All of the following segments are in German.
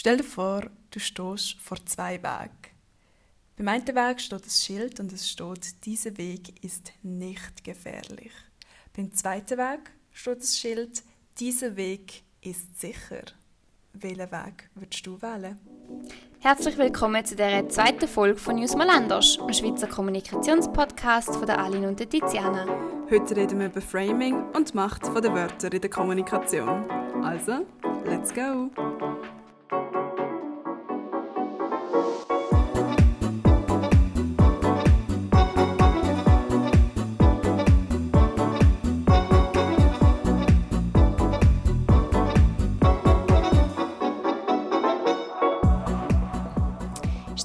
Stell dir vor, du stehst vor zwei Wegen. Beim einen Weg steht das Schild und es steht, dieser Weg ist nicht gefährlich. Beim zweiten Weg steht das Schild, dieser Weg ist sicher. Welchen Weg würdest du wählen? Herzlich willkommen zu der zweiten Folge von News Mal anders, dem Schweizer Kommunikationspodcast von der Aline und der Tiziana. Heute reden wir über Framing und die Macht der Wörter in der Kommunikation. Also, let's go!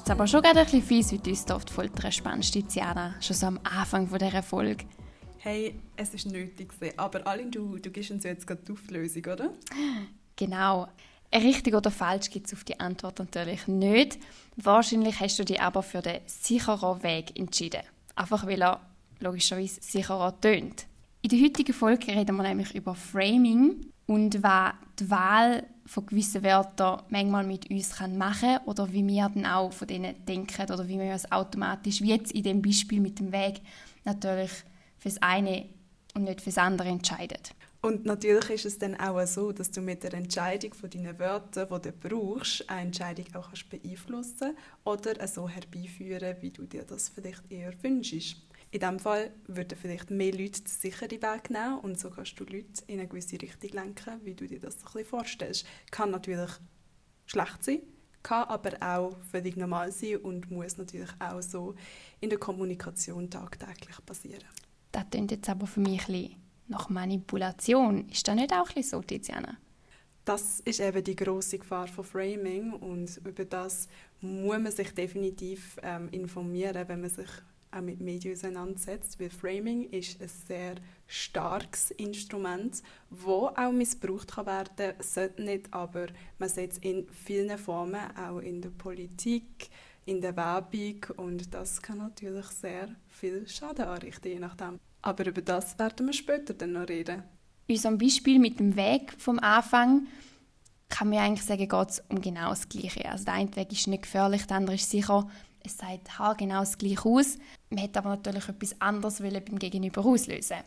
Ist aber schon gerade ein bisschen fies, wie du uns oft Folter spannst, Tiziana, schon so am Anfang von dieser Folge. Hey, es ist nötig, aber Aline, du, du gibst uns jetzt gerade die Auflösung, oder? Genau. Richtig oder falsch gibt es auf die Antwort natürlich nicht. Wahrscheinlich hast du dich aber für den sicheren Weg entschieden. Einfach weil er logischerweise sicherer tönt. In der heutigen Folge reden wir nämlich über Framing und was die Wahl von gewissen Wörtern manchmal mit uns kann machen oder wie wir dann auch von denen denken oder wie wir uns automatisch, wie jetzt in dem Beispiel mit dem Weg, natürlich fürs eine und nicht fürs andere entscheiden. Und natürlich ist es dann auch so, dass du mit der Entscheidung von deinen Wörtern, die du brauchst, eine Entscheidung auch kannst beeinflussen oder so herbeiführen, wie du dir das vielleicht eher wünschst. In diesem Fall würden vielleicht mehr Leute den sicheren Weg nehmen und so kannst du Leute in eine gewisse Richtung lenken, wie du dir das so ein bisschen vorstellst. Kann natürlich schlecht sein, kann aber auch völlig normal sein und muss natürlich auch so in der Kommunikation tagtäglich passieren. Das klingt jetzt aber für mich ein bisschen nach Manipulation. Ist das nicht auch ein so, Tiziana? Das ist eben die große Gefahr von Framing und über das muss man sich definitiv ähm, informieren, wenn man sich auch mit Medien auseinandersetzt, weil Framing ist ein sehr starkes Instrument, das auch missbraucht kann werden sollte nicht, aber man sieht es in vielen Formen, auch in der Politik, in der Werbung und das kann natürlich sehr viel Schaden anrichten, je nachdem. Aber über das werden wir später dann noch reden. In unserem Beispiel mit dem Weg vom Anfang kann man eigentlich sagen, geht es um genau das Gleiche. Also der eine Weg ist nicht gefährlich, der andere ist sicher es sagt genau das gleiche aus. Man hätte aber natürlich etwas anderes beim Gegenüber auslösen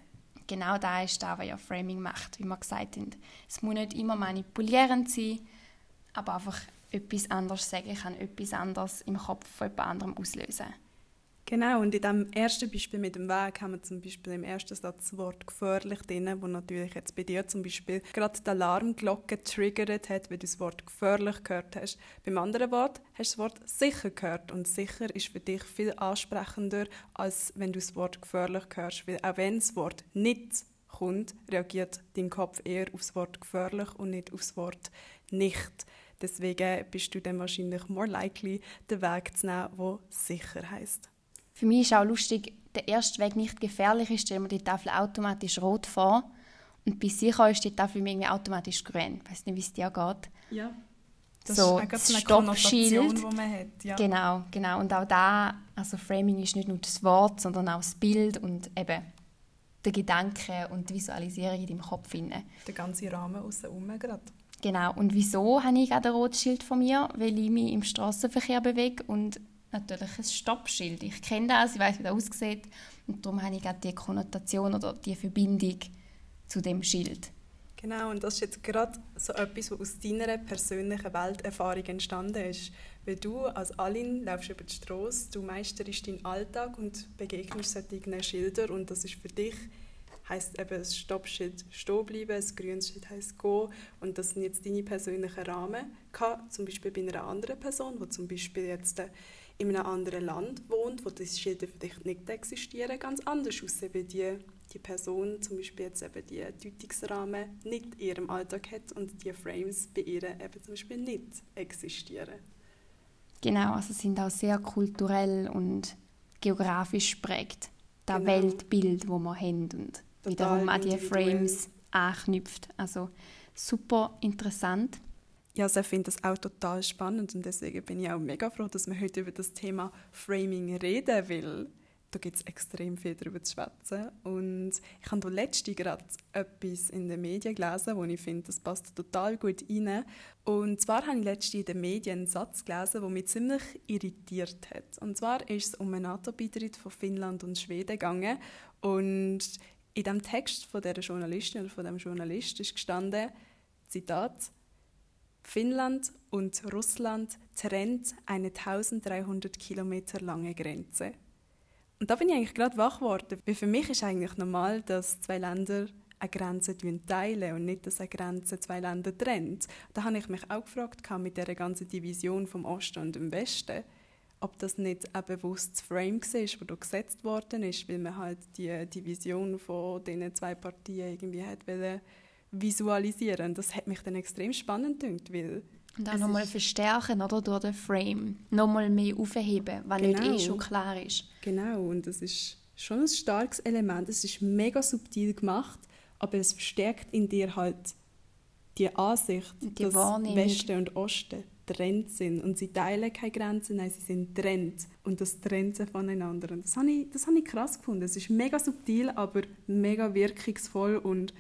Genau da ist das, was ja Framing macht, wie wir gesagt haben. Es muss nicht immer manipulierend sein, aber einfach etwas anderes sagen kann, etwas anderes im Kopf von jemand anderem auslösen. Genau, und in dem ersten Beispiel mit dem Weg haben wir zum Beispiel im ersten Satz das Wort gefährlich drin, wo natürlich jetzt bei dir zum Beispiel gerade die Alarmglocke getriggert hat, weil du das Wort gefährlich gehört hast. Beim anderen Wort hast du das Wort sicher gehört und sicher ist für dich viel ansprechender, als wenn du das Wort gefährlich hörst, weil auch wenn das Wort nicht kommt, reagiert dein Kopf eher auf das Wort gefährlich und nicht auf das Wort nicht. Deswegen bist du dann wahrscheinlich more likely, den Weg zu nehmen, der sicher heißt. Für mich ist auch lustig, der erste Weg nicht gefährlich ist, stellen wir die Tafel automatisch rot vor. Und bei sicher ist die Tafel irgendwie automatisch grün. Ich weiß nicht, wie es dir geht. Ja. Das so, ist eine Stoppschild. die man hat. Ja. Genau, genau. Und auch da, also Framing ist nicht nur das Wort, sondern auch das Bild und eben der Gedanke und die Visualisierung in deinem Kopf. Rein. Der ganze Rahmen außen gerade. Genau. Und wieso habe ich gerade ein rotes Schild von mir? Weil ich mich im Straßenverkehr bewege und natürlich ein Stoppschild. Ich kenne das, ich weiß, wie das aussieht und darum habe ich gerade die Konnotation oder die Verbindung zu dem Schild. Genau, und das ist jetzt gerade so etwas, was aus deiner persönlichen Welterfahrung entstanden ist. Weil du als Alin läufst über die Straße, du meisterst deinen Alltag und begegnest solchen Schilder und das ist für dich heißt eben das Stoppschild stehen bleiben, das grünes Schild heißt gehen und das sind jetzt deine persönlichen Rahmen. Zum Beispiel bei einer anderen Person, die zum Beispiel jetzt in einem anderen Land wohnt, wo diese Schilder vielleicht nicht existieren, ganz anders aussehen, weil die, die Person zum Beispiel jetzt eben die Deutungsrahmen nicht in ihrem Alltag hat und die Frames bei ihr eben zum Beispiel nicht existieren. Genau, also sind auch sehr kulturell und geografisch prägt. Das genau. Weltbild, das wir haben und Total wiederum an die Frames anknüpft. Also super interessant ich finde das auch total spannend und deswegen bin ich auch mega froh, dass wir heute über das Thema Framing reden, weil da gibt es extrem viel darüber zu schwätzen. Und ich habe letzte gerade etwas in den Medien gelesen, wo ich finde, das passt total gut rein. Und zwar habe ich letzte in den Medien einen Satz gelesen, der mich ziemlich irritiert hat. Und zwar ist es um einen NATO-Beitritt von Finnland und Schweden gegangen. Und in dem Text von der Journalistin oder von dem Journalist ist gestanden, Zitat, Finnland und Russland trennt eine 1300 Kilometer lange Grenze. Und da bin ich eigentlich gerade wach geworden, weil für mich ist eigentlich normal, dass zwei Länder eine Grenze teilen und nicht, dass eine Grenze zwei Länder trennt. Da habe ich mich auch gefragt mit der ganzen Division vom Osten und dem Westen, ob das nicht ein bewusstes Frame war, das da gesetzt worden ist, weil man halt die Division von diesen zwei Partien irgendwie hat visualisieren. Das hat mich dann extrem spannend gedacht, weil und auch nochmal verstärken oder, durch den Frame. Nochmal mehr aufheben, weil genau. nicht eh schon klar ist. Genau, und das ist schon ein starkes Element. Es ist mega subtil gemacht, aber es verstärkt in dir halt die Ansicht, die dass Westen und Osten trennt sind. Und sie teilen keine Grenzen, nein, sie sind trennt. Und das trennt sie voneinander. Und das habe ich, das habe ich krass gefunden. Es ist mega subtil, aber mega wirkungsvoll und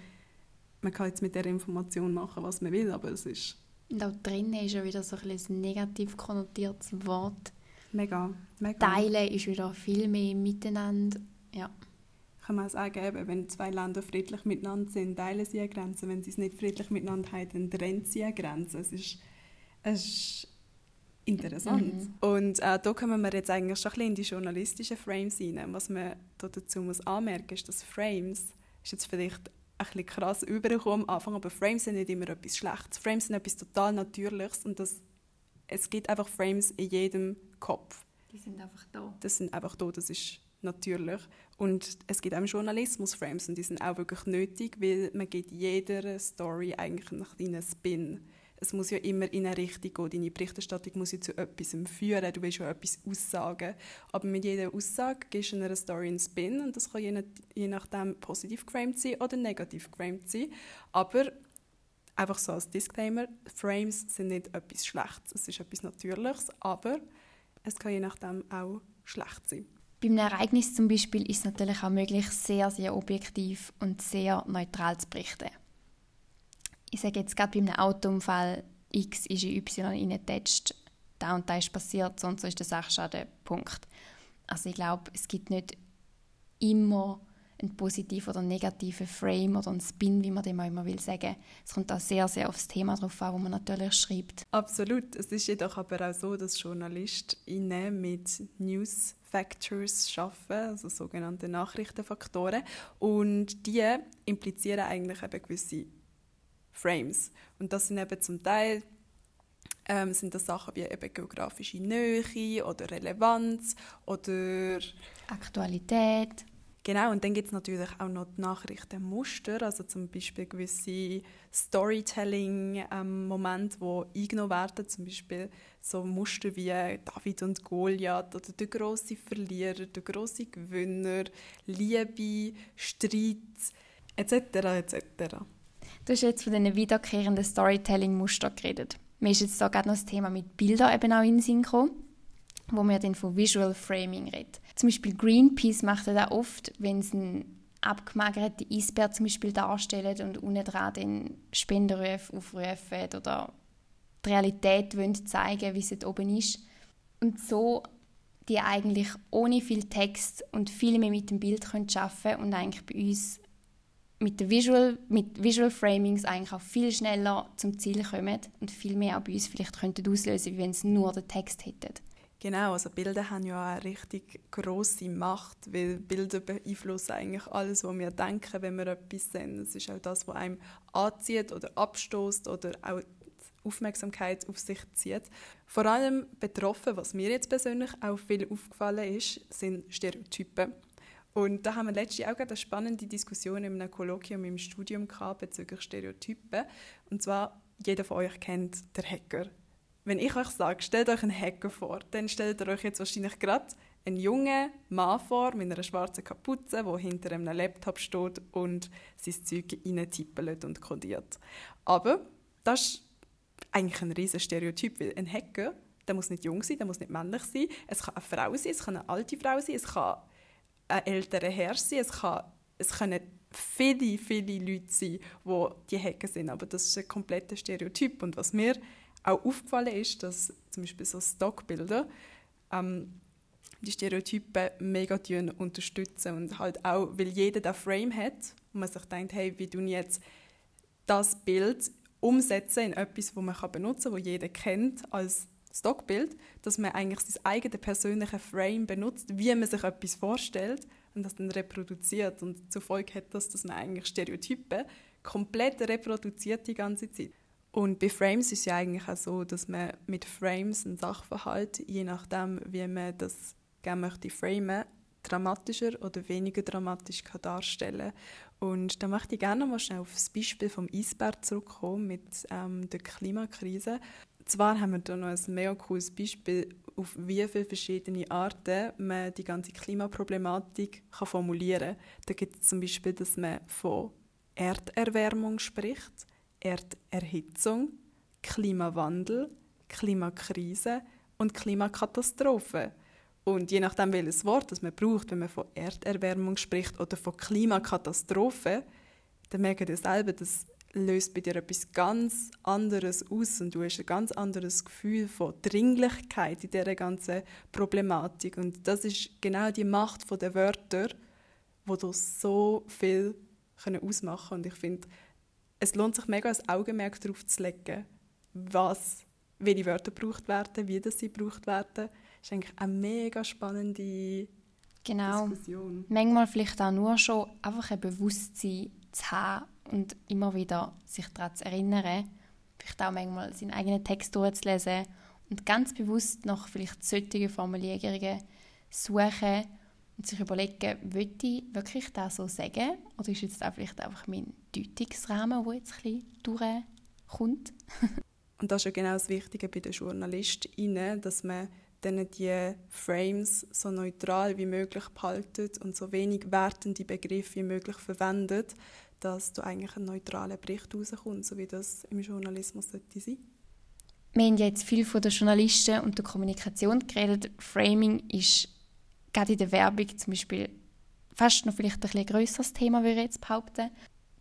man kann jetzt mit der Information machen, was man will, aber es ist und auch drinnen ist ja wieder so ein, ein negativ konnotiertes Wort. Mega, mega. Teilen ist wieder viel mehr miteinander. Ja. Kann man auch sagen, wenn zwei Länder friedlich miteinander sind, teilen sie eine Grenze. Wenn sie es nicht friedlich miteinander haben, dann trennen sie eine Grenze. Es ist, es ist interessant. Mhm. Und äh, da kommen wir jetzt eigentlich schon ein bisschen in die journalistischen Frames rein. Was man dazu muss anmerken ist, dass Frames ist jetzt vielleicht ein bisschen krass übergekommen am Anfang, aber Frames sind nicht immer etwas Schlechtes. Frames sind etwas total Natürliches und das, es gibt einfach Frames in jedem Kopf. Die sind einfach da. Das sind einfach da, das ist natürlich. Und es gibt auch Journalismus-Frames und die sind auch wirklich nötig, weil man gibt jeder Story eigentlich einen kleinen Spin es muss ja immer in eine Richtung gehen. Deine Berichterstattung muss ja zu etwas führen. Du willst ja etwas aussagen. Aber mit jeder Aussage gibst du einer Story einen Spin und das kann je, nach, je nachdem positiv geframed sein oder negativ geframed sein. Aber einfach so als Disclaimer, Frames sind nicht etwas Schlechtes. Es ist etwas Natürliches, aber es kann je nachdem auch schlecht sein. Bei einem Ereignis zum Beispiel ist es natürlich auch möglich, sehr, sehr objektiv und sehr neutral zu berichten ich sage jetzt gerade bei einem Autounfall, X ist in Y reingetatscht, da und da ist passiert, sonst ist der Sachschaden, Punkt. Also ich glaube, es gibt nicht immer einen positiven oder negativen Frame oder einen Spin, wie man dem auch immer will sagen. Es kommt auch sehr, sehr aufs Thema drauf an, wo man natürlich schreibt. Absolut. Es ist jedoch aber auch so, dass JournalistInnen mit News Factors arbeiten, also sogenannte Nachrichtenfaktoren. Und die implizieren eigentlich eben gewisse Frames. Und das sind eben zum Teil ähm, sind das Sachen wie eben geografische Nähe oder Relevanz oder Aktualität. Genau, und dann gibt es natürlich auch noch die Nachrichtenmuster, also zum Beispiel gewisse Storytelling-Momente, ähm, die eingenommen werden, zum Beispiel so Muster wie David und Goliath oder der große Verlierer, der große Gewinner, Liebe, Streit etc. etc. Du hast jetzt von diesen wiederkehrenden Storytelling-Mustern geredet. Mir ist jetzt da gerade noch das Thema mit Bildern eben auch in den Sinn gekommen, wo wir dann von Visual Framing reden. Zum Beispiel Greenpeace macht das auch oft, wenn sie einen abgemagerten Eisbär zum Beispiel darstellen und unten dran den Spendenrufe aufrufen oder die Realität wollen zeigen, wie es dort oben ist. Und so die eigentlich ohne viel Text und viel mehr mit dem Bild können und eigentlich bei uns mit, der Visual, mit Visual Framings eigentlich auch viel schneller zum Ziel kommen und viel mehr auch bei uns vielleicht könnten auslösen, wenn es nur den Text hätten. Genau, also Bilder haben ja eine richtig große Macht, weil Bilder beeinflussen eigentlich alles, was wir denken, wenn wir etwas sehen. Es ist auch das, was einem anzieht oder abstoßt oder auch Aufmerksamkeit auf sich zieht. Vor allem betroffen, was mir jetzt persönlich auch viel aufgefallen ist, sind Stereotypen. Und da haben wir letztens auch eine spannende Diskussion in einem Kolloquium im Studium gehabt bezüglich Stereotypen. Und zwar, jeder von euch kennt den Hacker. Wenn ich euch sage, stellt euch einen Hacker vor, dann stellt ihr euch jetzt wahrscheinlich gerade einen jungen Mann vor mit einer schwarzen Kapuze, der hinter einem Laptop steht und sein Zeug reintippen und kodiert. Aber das ist eigentlich ein riesiger Stereotyp, weil ein Hacker, der muss nicht jung sein, der muss nicht männlich sein, es kann eine Frau sein, es kann eine alte Frau sein, es kann ein älterer Herr sein, es, kann, es können viele, viele Leute sein, die die Hacker sind, aber das ist ein kompletter Stereotyp. Und was mir auch aufgefallen ist, dass zum Beispiel so Stockbilder ähm, die Stereotypen mega unterstützen. Und halt auch, weil jeder den Frame hat und man sich denkt, hey, wie tun jetzt das Bild umsetzen in etwas, das man benutzen kann, das jeder kennt als Stockbild, dass man eigentlich sein eigenes persönliches Frame benutzt, wie man sich etwas vorstellt und das dann reproduziert. Und zur Folge hat das, dass man eigentlich Stereotypen komplett reproduziert die ganze Zeit. Und bei Frames ist es ja eigentlich auch so, dass man mit Frames ein Sachverhalt, je nachdem, wie man das gerne möchte framen, dramatischer oder weniger dramatisch kann darstellen Und da möchte ich gerne mal schnell auf das Beispiel vom Eisberg zurückkommen mit ähm, der Klimakrise. Zwar haben wir hier noch ein mega cooles Beispiel, auf wie viele verschiedene Arten man die ganze Klimaproblematik kann formulieren kann. Da gibt es zum Beispiel, dass man von Erderwärmung spricht, Erderhitzung, Klimawandel, Klimakrise und Klimakatastrophe. Und je nachdem, welches Wort das man braucht, wenn man von Erderwärmung spricht oder von Klimakatastrophe, dann merkt ihr selber, das löst bei dir etwas ganz anderes aus und du hast ein ganz anderes Gefühl von Dringlichkeit in dieser ganzen Problematik. Und das ist genau die Macht der Wörter, wo du so viel ausmachen können. Und ich finde, es lohnt sich mega, ein Augenmerk darauf zu legen, was, welche Wörter gebraucht werden, wie das sie gebraucht werden ist eigentlich eine mega spannende genau. Diskussion. Manchmal vielleicht auch nur schon einfach ein Bewusstsein zu haben und immer wieder sich daran zu erinnern, vielleicht auch manchmal seinen eigenen Text durchzulesen und ganz bewusst nach vielleicht solchen Formulierungen suchen und sich überlegen, will ich wirklich das so sagen oder ist jetzt auch vielleicht einfach mein Deutungsrahmen, der jetzt ein bisschen durchkommt? und das ist ja genau das Wichtige bei den JournalistInnen, dass man dann die Frames so neutral wie möglich behalten und so wenig wertende Begriffe wie möglich verwendet, dass du eigentlich ein neutraler Bericht rauskommt, so wie das im Journalismus sollte sein. Wir haben jetzt viel von den Journalisten und der Kommunikation geredet. Framing ist gerade in der Werbung zum Beispiel fast noch vielleicht ein bisschen größeres Thema, würde ich jetzt behaupten.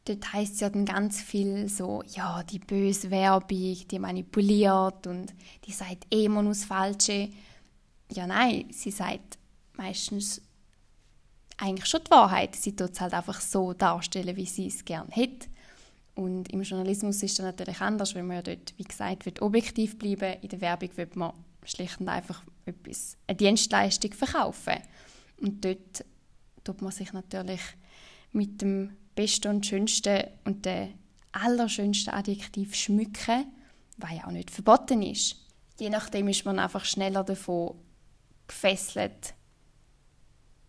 Dort heisst es ja dann ganz viel so, ja, die böse Werbung, die manipuliert und die sagt eh immer nur das Falsche ja, nein, sie sagt meistens eigentlich schon die Wahrheit. Sie tut es halt einfach so darstellen, wie sie es gerne hätte. Und im Journalismus ist das natürlich anders, wenn man ja dort, wie gesagt, wird objektiv bleiben. In der Werbung wird man schlicht und einfach etwas, eine Dienstleistung verkaufen. Und dort tut man sich natürlich mit dem besten und schönsten und dem allerschönsten Adjektiv schmücken, was ja auch nicht verboten ist. Je nachdem ist man einfach schneller davon gefesselt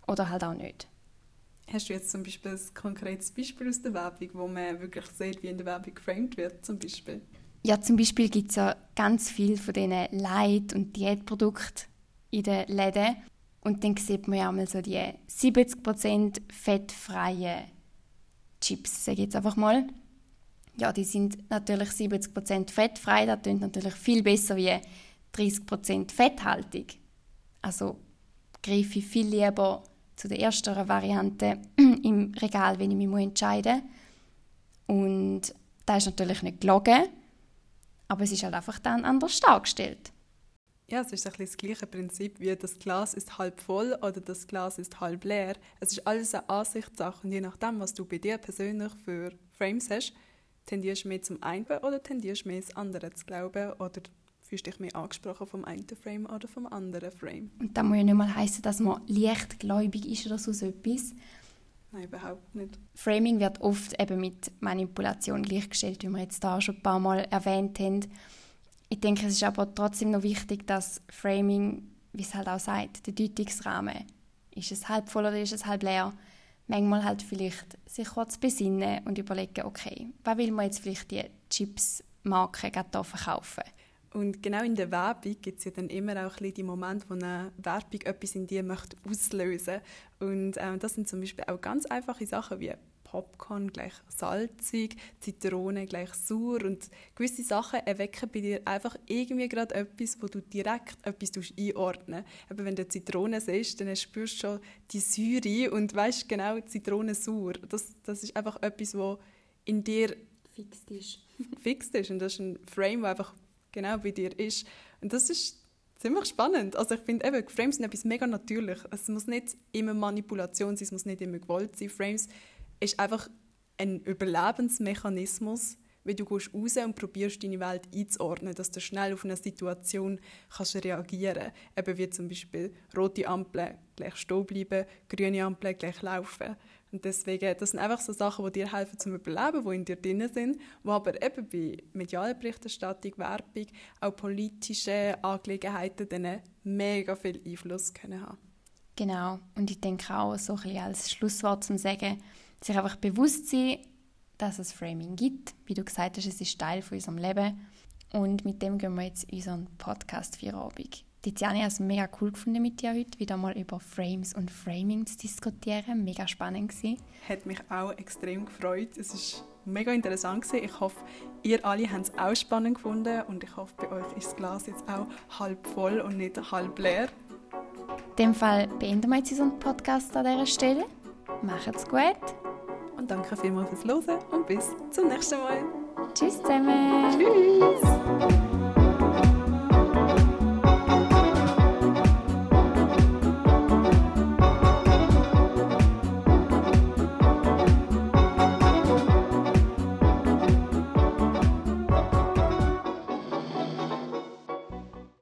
oder halt auch nicht. Hast du jetzt zum Beispiel ein konkretes Beispiel aus der Werbung, wo man wirklich sieht, wie in der Werbung geframed wird, zum Beispiel? Ja, zum Beispiel gibt es ja ganz viel von diesen Light- und Diätprodukten in den Läden. Und dann sieht man ja mal so die 70% fettfreien Chips, sage ich jetzt einfach mal. Ja, die sind natürlich 70% fettfrei, das klingt natürlich viel besser wie 30% fetthaltig. Also greife ich viel lieber zu der ersten Variante im Regal, wenn ich mich entscheiden muss. Und da ist natürlich nicht gelogen, aber es ist halt einfach dann anders dargestellt. Ja, es ist ein das gleiche Prinzip wie das Glas ist halb voll oder das Glas ist halb leer. Es ist alles eine Ansichtssache und je nachdem, was du bei dir persönlich für Frames hast, tendierst du mehr zum einen oder tendierst du mehr ins andere zu glauben oder fühlst dich mehr angesprochen vom einen Frame oder vom anderen Frame. Und das muss ja nicht mal heißen, dass man leichtgläubig ist oder so etwas. Nein, überhaupt nicht. Framing wird oft eben mit Manipulation gleichgestellt, wie wir jetzt da schon ein paar Mal erwähnt haben. Ich denke, es ist aber trotzdem noch wichtig, dass Framing, wie es halt auch sagt, der Deutungsrahmen, ist es halb voll oder ist es halb leer, manchmal halt vielleicht sich kurz besinnen und überlegen, okay, was will man jetzt vielleicht die Chips-Marke gerade verkaufen? Und genau in der Werbung gibt es ja dann immer auch die Momente, wo eine Werbung etwas in dir möchte auslösen Und ähm, das sind zum Beispiel auch ganz einfache Sachen wie Popcorn gleich salzig, Zitrone gleich sauer und gewisse Sachen erwecken bei dir einfach irgendwie gerade etwas, wo du direkt etwas einordnen Aber wenn du Zitrone siehst, dann spürst du schon die Säure und weißt genau, Zitrone sauer. Das, das ist einfach etwas, wo in dir fixt ist. fixt ist und das ist ein Frame, der einfach genau bei dir ist. Und das ist ziemlich spannend. Also ich finde eben, Frames sind etwas mega natürlich. Es muss nicht immer Manipulation sein, es muss nicht immer Gewalt sein. Frames ist einfach ein Überlebensmechanismus, wie du gehst raus und probierst deine Welt einzuordnen, dass du schnell auf eine Situation kannst reagieren kannst. Eben wie zum Beispiel rote Ampel gleich stehen bleiben, grüne Ampel gleich laufen. Und deswegen, das sind einfach so Sachen, die dir helfen zum Überleben, die in dir drin sind, die aber eben bei medialer Berichterstattung, Werbung, auch politische Angelegenheiten dann mega viel Einfluss können haben. Genau. Und ich denke auch so ein bisschen als Schlusswort zum Sagen, sich einfach bewusst sein, dass es Framing gibt. Wie du gesagt hast, es ist Teil von unserem Leben. Und mit dem gehen wir jetzt unseren Podcast Tiziane, ich habe es mega cool gefunden mit dir heute, wieder mal über Frames und Framing zu diskutieren. Mega spannend gewesen. Hat mich auch extrem gefreut. Es ist mega interessant gewesen. Ich hoffe, ihr alle habt es auch spannend gefunden und ich hoffe, bei euch ist das Glas jetzt auch halb voll und nicht halb leer. In dem Fall beenden wir jetzt unseren Podcast an dieser Stelle. Macht's gut. Und danke vielmals fürs Hören und bis zum nächsten Mal. Tschüss zusammen. Tschüss.